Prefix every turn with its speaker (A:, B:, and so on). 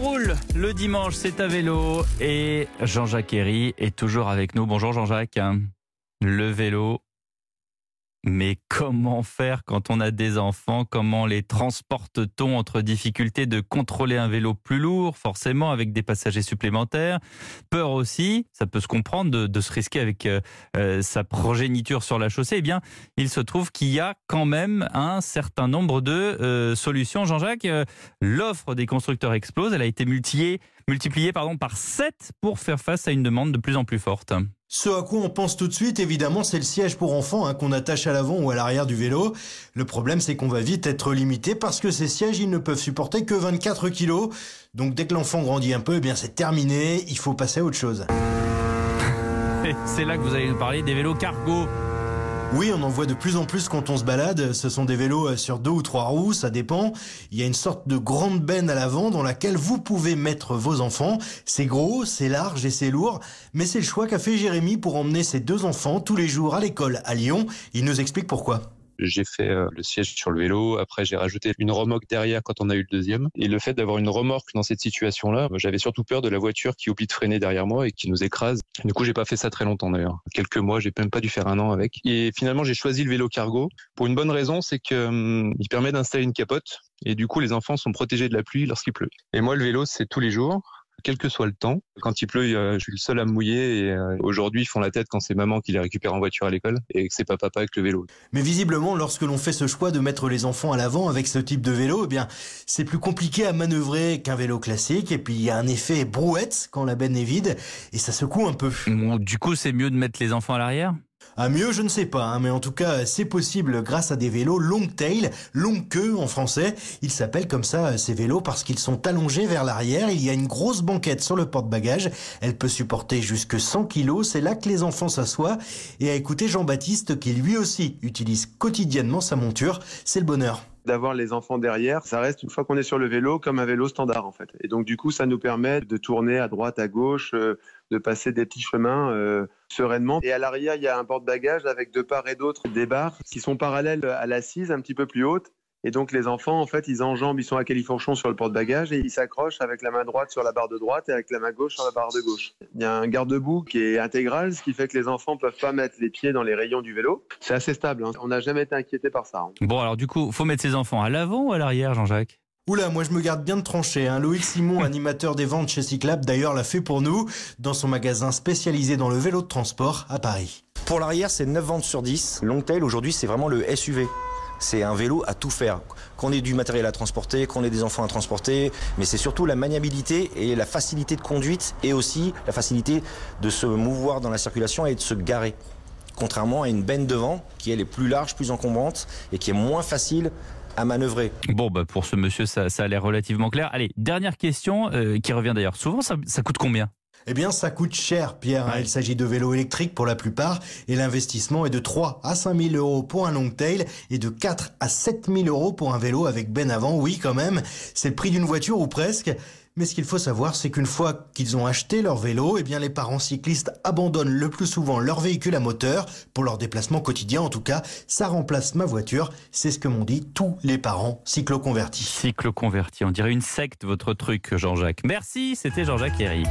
A: roule le dimanche, c'est à vélo et Jean-Jacques Herry est toujours avec nous. Bonjour Jean-Jacques. Le vélo, mais comment faire quand on a des enfants? Comment les transporte-t-on entre difficultés de contrôler un vélo plus lourd, forcément avec des passagers supplémentaires? Peur aussi, ça peut se comprendre, de, se risquer avec euh, euh, sa progéniture sur la chaussée. Eh bien, il se trouve qu'il y a quand même un certain nombre de euh, solutions. Jean-Jacques, l'offre des constructeurs explose. Elle a été multipliée, multipliée pardon, par 7 pour faire face à une demande de plus en plus forte.
B: Ce à quoi on pense tout de suite, évidemment, c'est le siège pour enfants hein, qu'on attache à l'avant ou à l'arrière du vélo. Le problème, c'est qu'on va vite être limité parce que ces sièges, ils ne peuvent supporter que 24 kilos. Donc dès que l'enfant grandit un peu, eh bien c'est terminé, il faut passer à autre chose.
A: C'est là que vous allez nous parler des vélos cargo.
B: Oui, on en voit de plus en plus quand on se balade. Ce sont des vélos euh, sur deux ou trois roues, ça dépend. Il y a une sorte de grande benne à l'avant dans laquelle vous pouvez mettre vos enfants. C'est gros, c'est large et c'est lourd. Mais c'est le choix qu'a fait Jérémy pour emmener ses deux enfants tous les jours à l'école à Lyon. Il nous explique pourquoi.
C: J'ai fait euh, le siège sur le vélo. Après, j'ai rajouté une remorque derrière quand on a eu le deuxième. Et le fait d'avoir une remorque dans cette situation-là, j'avais surtout peur de la voiture qui oublie de freiner derrière moi et qui nous écrase. Du coup, j'ai pas fait ça très longtemps d'ailleurs. Quelques mois, j'ai même pas dû faire un an avec. Et finalement, j'ai choisi le vélo cargo pour une bonne raison, c'est qu'il hum, permet d'installer une capote et du coup, les enfants sont protégés de la pluie lorsqu'il pleut. Et moi, le vélo, c'est tous les jours quel que soit le temps. Quand il pleut, je suis le seul à me mouiller et euh, aujourd'hui, ils font la tête quand c'est maman qui les récupère en voiture à l'école et que c'est pas papa avec le vélo.
B: Mais visiblement, lorsque l'on fait ce choix de mettre les enfants à l'avant avec ce type de vélo, eh bien, c'est plus compliqué à manœuvrer qu'un vélo classique et puis il y a un effet brouette quand la benne est vide et ça secoue un peu.
A: du coup, c'est mieux de mettre les enfants à l'arrière?
B: À mieux, je ne sais pas, hein, mais en tout cas, c'est possible grâce à des vélos long tail, longue queue en français. Ils s'appellent comme ça ces vélos parce qu'ils sont allongés vers l'arrière. Il y a une grosse banquette sur le porte-bagages. Elle peut supporter jusque 100 kilos. C'est là que les enfants s'assoient. Et à écouter Jean-Baptiste qui lui aussi utilise quotidiennement sa monture, c'est le bonheur
D: d'avoir les enfants derrière, ça reste une fois qu'on est sur le vélo comme un vélo standard en fait. Et donc du coup, ça nous permet de tourner à droite, à gauche, euh, de passer des petits chemins euh, sereinement. Et à l'arrière, il y a un porte-bagages avec de part et d'autre des barres qui sont parallèles à l'assise, un petit peu plus haute. Et donc les enfants, en fait, ils enjambent, ils sont à califourchon sur le porte-bagages et ils s'accrochent avec la main droite sur la barre de droite et avec la main gauche sur la barre de gauche. Il y a un garde-boue qui est intégral, ce qui fait que les enfants peuvent pas mettre les pieds dans les rayons du vélo. C'est assez stable. Hein. On n'a jamais été inquiété par ça. Hein.
A: Bon, alors du coup, faut mettre ses enfants à l'avant ou à l'arrière, Jean-Jacques?
B: Oula, moi je me garde bien de trancher. Hein. Loïc Simon, animateur des ventes chez Cyclab, d'ailleurs l'a fait pour nous dans son magasin spécialisé dans le vélo de transport à Paris.
E: Pour l'arrière, c'est 9 ventes sur 10. Longtail, aujourd'hui, c'est vraiment le SUV. C'est un vélo à tout faire. Qu'on ait du matériel à transporter, qu'on ait des enfants à transporter, mais c'est surtout la maniabilité et la facilité de conduite et aussi la facilité de se mouvoir dans la circulation et de se garer. Contrairement à une benne devant qui elle est plus large, plus encombrante et qui est moins facile à manœuvrer.
A: Bon, bah pour ce monsieur, ça, a l'air relativement clair. Allez, dernière question, euh, qui revient d'ailleurs souvent, ça, coûte combien?
B: Eh bien, ça coûte cher, Pierre. Hein. Il s'agit de vélos électriques pour la plupart et l'investissement est de 3 à 5 000 euros pour un long tail et de 4 à 7 000 euros pour un vélo avec ben avant. Oui, quand même, c'est le prix d'une voiture ou presque. Mais ce qu'il faut savoir, c'est qu'une fois qu'ils ont acheté leur vélo, eh bien les parents cyclistes abandonnent le plus souvent leur véhicule à moteur pour leur déplacement quotidien. En tout cas, ça remplace ma voiture. C'est ce que m'ont dit tous les parents cyclo-convertis.
A: Cyclo-convertis, on dirait une secte votre truc, Jean-Jacques. Merci, c'était Jean-Jacques Herry.